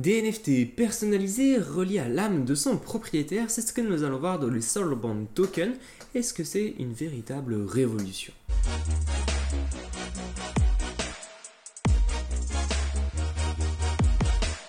Des NFT personnalisés reliés à l'âme de son propriétaire, c'est ce que nous allons voir dans le Soulbound Token. Est-ce que c'est une véritable révolution?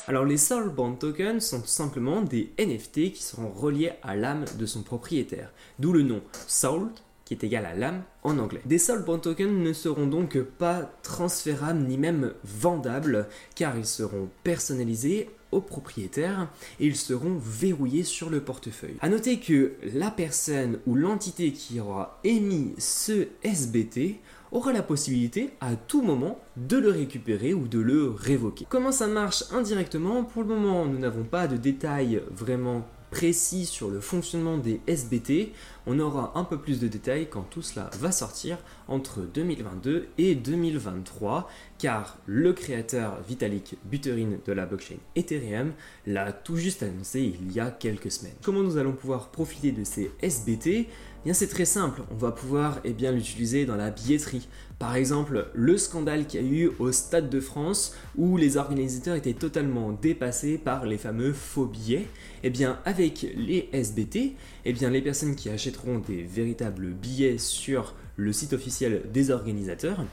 Alors les Soulbound Tokens sont simplement des NFT qui seront reliés à l'âme de son propriétaire, d'où le nom Soul est égal à l'âme en anglais. Des Soulbound tokens ne seront donc pas transférables ni même vendables car ils seront personnalisés au propriétaire et ils seront verrouillés sur le portefeuille. A noter que la personne ou l'entité qui aura émis ce SBT aura la possibilité à tout moment de le récupérer ou de le révoquer. Comment ça marche indirectement? Pour le moment, nous n'avons pas de détails vraiment précis sur le fonctionnement des SBT. On aura un peu plus de détails quand tout cela va sortir entre 2022 et 2023, car le créateur Vitalik Buterin de la blockchain Ethereum l'a tout juste annoncé il y a quelques semaines. Comment nous allons pouvoir profiter de ces SBT c'est très simple, on va pouvoir eh bien l'utiliser dans la billetterie. Par exemple, le scandale qu'il y a eu au Stade de France où les organisateurs étaient totalement dépassés par les fameux faux billets. Eh bien, avec les SBT, eh bien, les personnes qui achèteront des véritables billets sur le site officiel des organisateurs,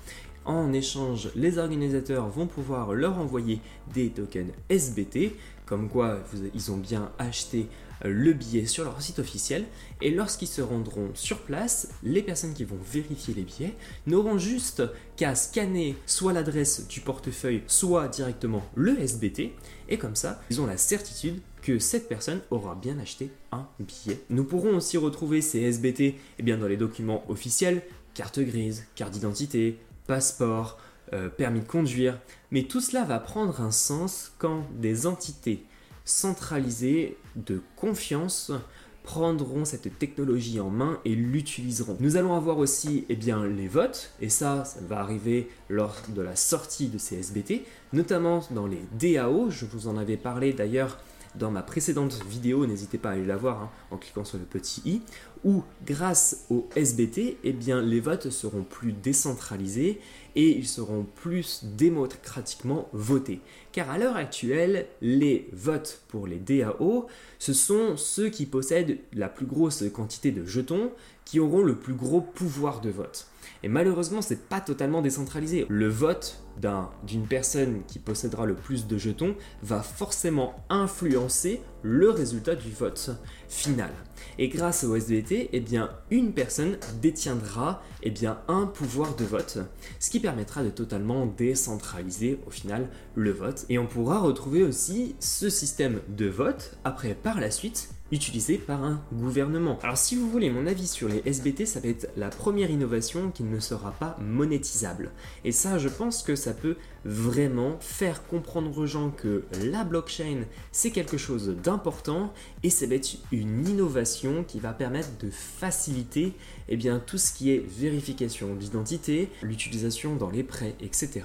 en échange, les organisateurs vont pouvoir leur envoyer des tokens SBT, comme quoi ils ont bien acheté le billet sur leur site officiel. Et lorsqu'ils se rendront sur place, les personnes qui vont vérifier les billets n'auront juste qu'à scanner soit l'adresse du portefeuille, soit directement le SBT et comme ça, ils ont la certitude que cette personne aura bien acheté un billet. Nous pourrons aussi retrouver ces SBT eh dans les documents officiels, carte grise, carte d'identité, passeport, euh, permis de conduire, mais tout cela va prendre un sens quand des entités centralisés de confiance prendront cette technologie en main et l'utiliseront. Nous allons avoir aussi eh bien, les votes, et ça, ça va arriver lors de la sortie de ces SBT, notamment dans les DAO, je vous en avais parlé d'ailleurs dans ma précédente vidéo, n'hésitez pas à aller la voir hein, en cliquant sur le petit i, où grâce au SBT, eh bien, les votes seront plus décentralisés et ils seront plus démocratiquement votés. Car à l'heure actuelle, les votes pour les DAO, ce sont ceux qui possèdent la plus grosse quantité de jetons qui auront le plus gros pouvoir de vote. Et malheureusement, c'est pas totalement décentralisé. Le vote d'une personne qui possédera le plus de jetons va forcément influencer le résultat du vote final. Et grâce au SBT, eh bien, une personne détiendra eh bien, un pouvoir de vote, ce qui permettra de totalement décentraliser au final le vote. Et on pourra retrouver aussi ce système de vote après par la suite utilisé par un gouvernement. Alors si vous voulez mon avis sur les SBT, ça va être la première innovation qui ne sera pas monétisable. Et ça, je pense que ça peut vraiment faire comprendre aux gens que la blockchain, c'est quelque chose d'important et ça va être une innovation qui va permettre de faciliter eh bien, tout ce qui est vérification d'identité, l'utilisation dans les prêts, etc.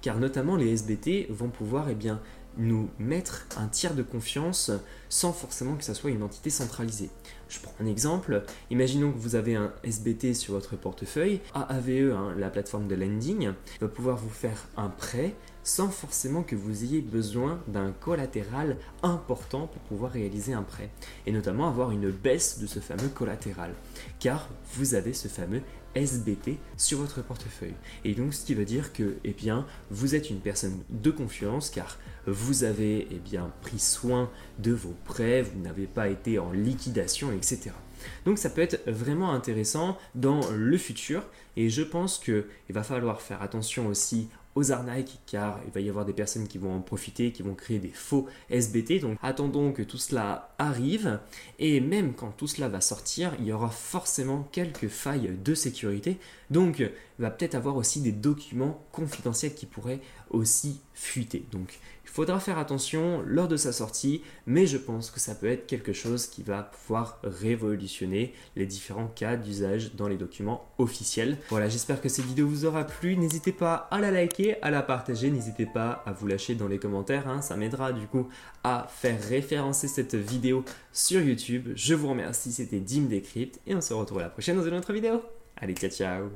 Car notamment les SBT vont pouvoir eh bien, nous mettre un tiers de confiance sans forcément que ça soit une entité centralisée. Je prends un exemple, imaginons que vous avez un SBT sur votre portefeuille, AAVE, hein, la plateforme de lending, va pouvoir vous faire un prêt sans forcément que vous ayez besoin d'un collatéral important pour pouvoir réaliser un prêt, et notamment avoir une baisse de ce fameux collatéral, car vous avez ce fameux SBT sur votre portefeuille. Et donc ce qui veut dire que eh bien, vous êtes une personne de confiance car vous avez eh bien, pris soin de vos prêts, vous n'avez pas été en liquidation, etc. Donc ça peut être vraiment intéressant dans le futur et je pense qu'il va falloir faire attention aussi aux arnaques car il va y avoir des personnes qui vont en profiter, qui vont créer des faux SBT. Donc attendons que tout cela arrive et même quand tout cela va sortir, il y aura forcément quelques failles de sécurité. Donc va peut-être avoir aussi des documents confidentiels qui pourraient aussi fuiter. Donc il faudra faire attention lors de sa sortie, mais je pense que ça peut être quelque chose qui va pouvoir révolutionner les différents cas d'usage dans les documents officiels. Voilà, j'espère que cette vidéo vous aura plu. N'hésitez pas à la liker, à la partager, n'hésitez pas à vous lâcher dans les commentaires, hein. ça m'aidera du coup à faire référencer cette vidéo sur YouTube. Je vous remercie, c'était Dim Decrypt et on se retrouve la prochaine dans une autre vidéo. Allez, ciao ciao